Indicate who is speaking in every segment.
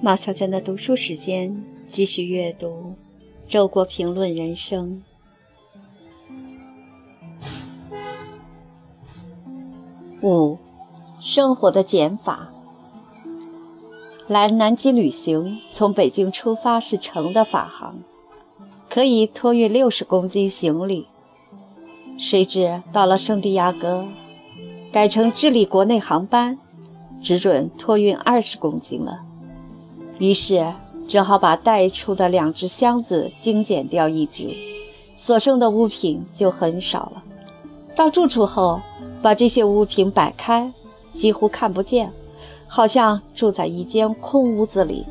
Speaker 1: 马小娟的读书时间，继续阅读《周国评论人生》五，生活的减法。来南极旅行，从北京出发是成的法航，可以托运六十公斤行李。谁知到了圣地亚哥，改成智利国内航班，只准托运二十公斤了。于是只好把带出的两只箱子精简掉一只，所剩的物品就很少了。到住处后，把这些物品摆开，几乎看不见，好像住在一间空屋子里。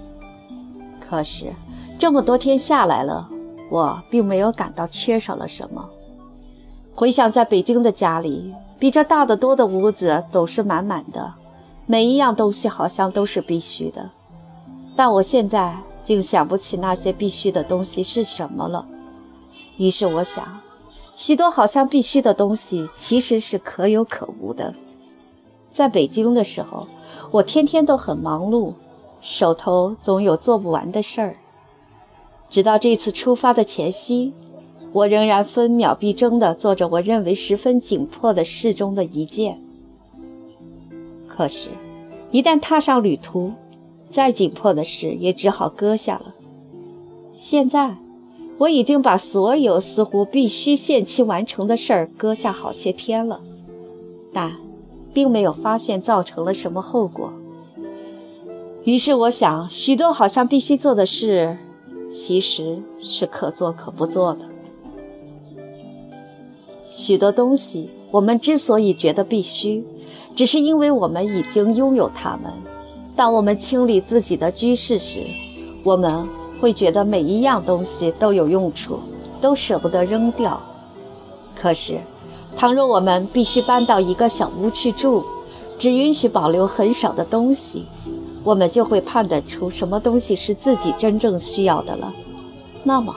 Speaker 1: 可是这么多天下来了，我并没有感到缺少了什么。回想在北京的家里，比这大得多的屋子总是满满的，每一样东西好像都是必须的。但我现在竟想不起那些必须的东西是什么了。于是我想，许多好像必须的东西其实是可有可无的。在北京的时候，我天天都很忙碌，手头总有做不完的事儿。直到这次出发的前夕，我仍然分秒必争地做着我认为十分紧迫的事中的一件。可是，一旦踏上旅途，再紧迫的事也只好搁下了。现在，我已经把所有似乎必须限期完成的事儿搁下好些天了，但并没有发现造成了什么后果。于是我想，许多好像必须做的事，其实是可做可不做的。许多东西，我们之所以觉得必须，只是因为我们已经拥有它们。当我们清理自己的居室时，我们会觉得每一样东西都有用处，都舍不得扔掉。可是，倘若我们必须搬到一个小屋去住，只允许保留很少的东西，我们就会判断出什么东西是自己真正需要的了。那么，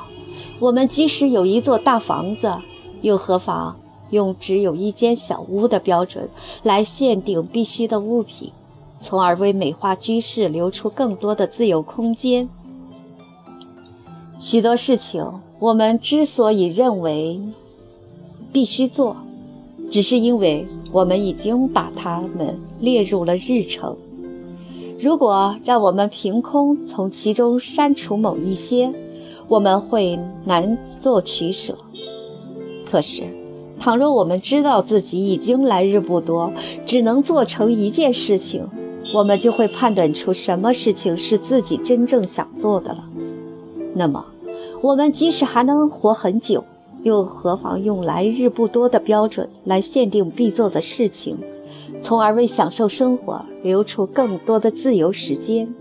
Speaker 1: 我们即使有一座大房子，又何妨用只有一间小屋的标准来限定必须的物品？从而为美化居室留出更多的自由空间。许多事情，我们之所以认为必须做，只是因为我们已经把它们列入了日程。如果让我们凭空从其中删除某一些，我们会难做取舍。可是，倘若我们知道自己已经来日不多，只能做成一件事情，我们就会判断出什么事情是自己真正想做的了。那么，我们即使还能活很久，又何妨用来日不多的标准来限定必做的事情，从而为享受生活留出更多的自由时间？